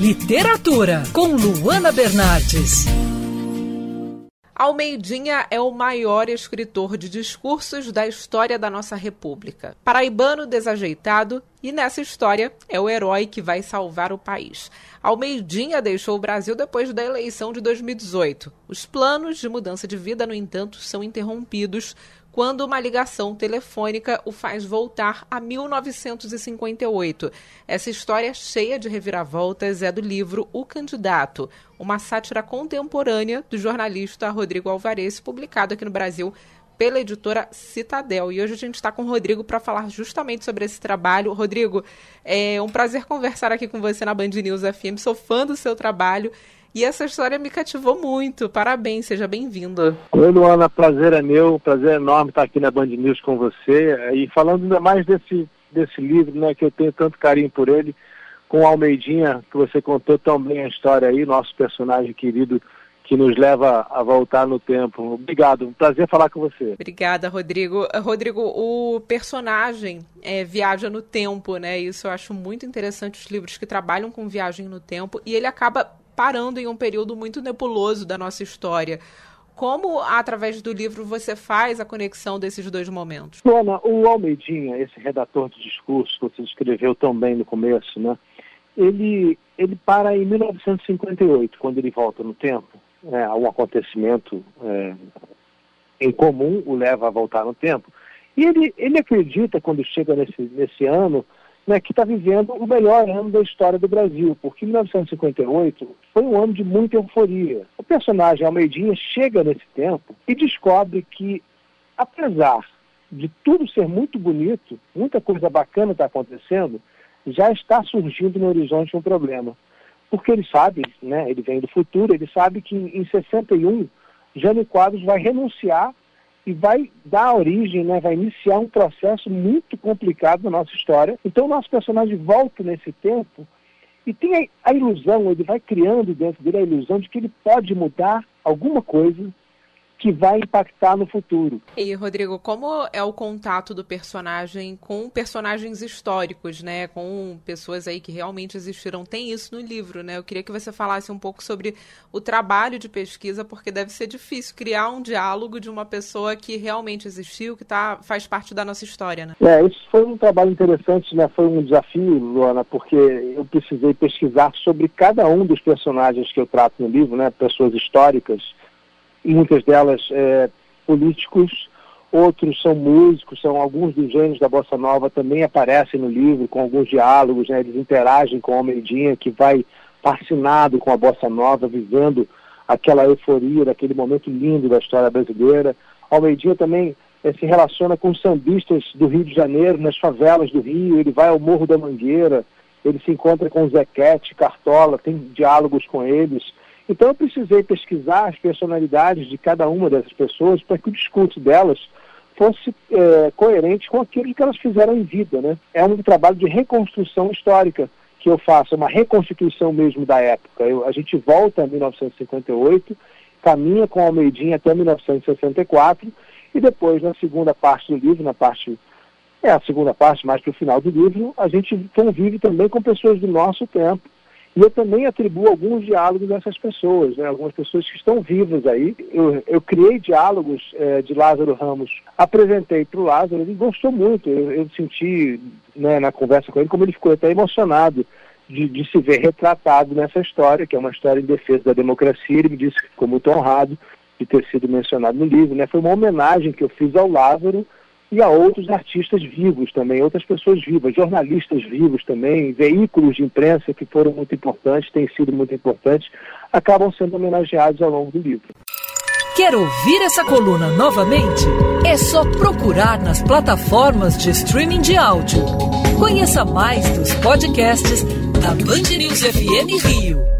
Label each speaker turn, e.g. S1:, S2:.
S1: Literatura, com Luana Bernardes.
S2: Almeidinha é o maior escritor de discursos da história da nossa República. Paraibano desajeitado e nessa história é o herói que vai salvar o país. Almeidinha deixou o Brasil depois da eleição de 2018. Os planos de mudança de vida, no entanto, são interrompidos quando uma ligação telefônica o faz voltar a 1958. Essa história cheia de reviravoltas é do livro O Candidato, uma sátira contemporânea do jornalista Rodrigo Alvarez, publicado aqui no Brasil pela editora Citadel. E hoje a gente está com o Rodrigo para falar justamente sobre esse trabalho. Rodrigo, é um prazer conversar aqui com você na Band News FM. Sou fã do seu trabalho e essa história me cativou muito. Parabéns, seja bem-vindo.
S3: Oi, Luana, prazer é meu, prazer enorme estar aqui na Band News com você. E falando ainda mais desse, desse livro, né, que eu tenho tanto carinho por ele, com a Almeidinha, que você contou tão bem a história aí, nosso personagem querido que nos leva a voltar no tempo. Obrigado, um prazer falar com você.
S2: Obrigada, Rodrigo. Rodrigo, o personagem é, viaja no tempo, né? Isso eu acho muito interessante, os livros que trabalham com viagem no tempo, e ele acaba parando em um período muito nebuloso da nossa história. Como, através do livro, você faz a conexão desses dois momentos?
S3: Ana, o Almeidinha, esse redator de discurso que você escreveu tão bem no começo, né? Ele, ele para em 1958, quando ele volta no tempo. É, um acontecimento é, em comum o leva a voltar no tempo. E ele, ele acredita, quando chega nesse, nesse ano, né, que está vivendo o melhor ano da história do Brasil, porque 1958 foi um ano de muita euforia. O personagem Almeidinha chega nesse tempo e descobre que, apesar de tudo ser muito bonito, muita coisa bacana está acontecendo, já está surgindo no horizonte um problema. Porque ele sabe, né, ele vem do futuro, ele sabe que em 61 Jânio Quadros vai renunciar e vai dar origem, né, vai iniciar um processo muito complicado na nossa história. Então o nosso personagem volta nesse tempo e tem a, ilusão, ele vai criando dentro dele a ilusão de que ele pode mudar alguma coisa que vai impactar no futuro.
S2: E Rodrigo, como é o contato do personagem com personagens históricos, né, com pessoas aí que realmente existiram? Tem isso no livro, né? Eu queria que você falasse um pouco sobre o trabalho de pesquisa, porque deve ser difícil criar um diálogo de uma pessoa que realmente existiu, que tá, faz parte da nossa história, né?
S3: É, isso foi um trabalho interessante, né? Foi um desafio, Luana, porque eu precisei pesquisar sobre cada um dos personagens que eu trato no livro, né? Pessoas históricas muitas delas é, políticos, outros são músicos, são alguns dos gênios da Bossa Nova também aparecem no livro com alguns diálogos, né, eles interagem com o Almeidinha, que vai fascinado com a Bossa Nova, vivendo aquela euforia daquele momento lindo da história brasileira. Almeidinha também é, se relaciona com sambistas do Rio de Janeiro, nas favelas do Rio, ele vai ao Morro da Mangueira, ele se encontra com Zequete, Cartola, tem diálogos com eles. Então eu precisei pesquisar as personalidades de cada uma dessas pessoas para que o discurso delas fosse é, coerente com aquilo que elas fizeram em vida. Né? É um trabalho de reconstrução histórica que eu faço, uma reconstituição mesmo da época. Eu, a gente volta a 1958, caminha com Almeidinha até 1964 e depois, na segunda parte do livro, na parte é a segunda parte, mais para o final do livro, a gente convive também com pessoas do nosso tempo e eu também atribuo alguns diálogos dessas pessoas, né? algumas pessoas que estão vivas aí. Eu, eu criei diálogos é, de Lázaro Ramos, apresentei para o Lázaro, ele gostou muito. Eu, eu senti né, na conversa com ele como ele ficou até emocionado de, de, se ver retratado nessa história, que é uma história em defesa da democracia. Ele me disse que ficou muito honrado de ter sido mencionado no livro. Né? Foi uma homenagem que eu fiz ao Lázaro e a outros artistas vivos também, outras pessoas vivas, jornalistas vivos também, veículos de imprensa que foram muito importantes, têm sido muito importantes, acabam sendo homenageados ao longo do livro.
S1: Quer ouvir essa coluna novamente? É só procurar nas plataformas de streaming de áudio. Conheça mais dos podcasts da Band News FM Rio.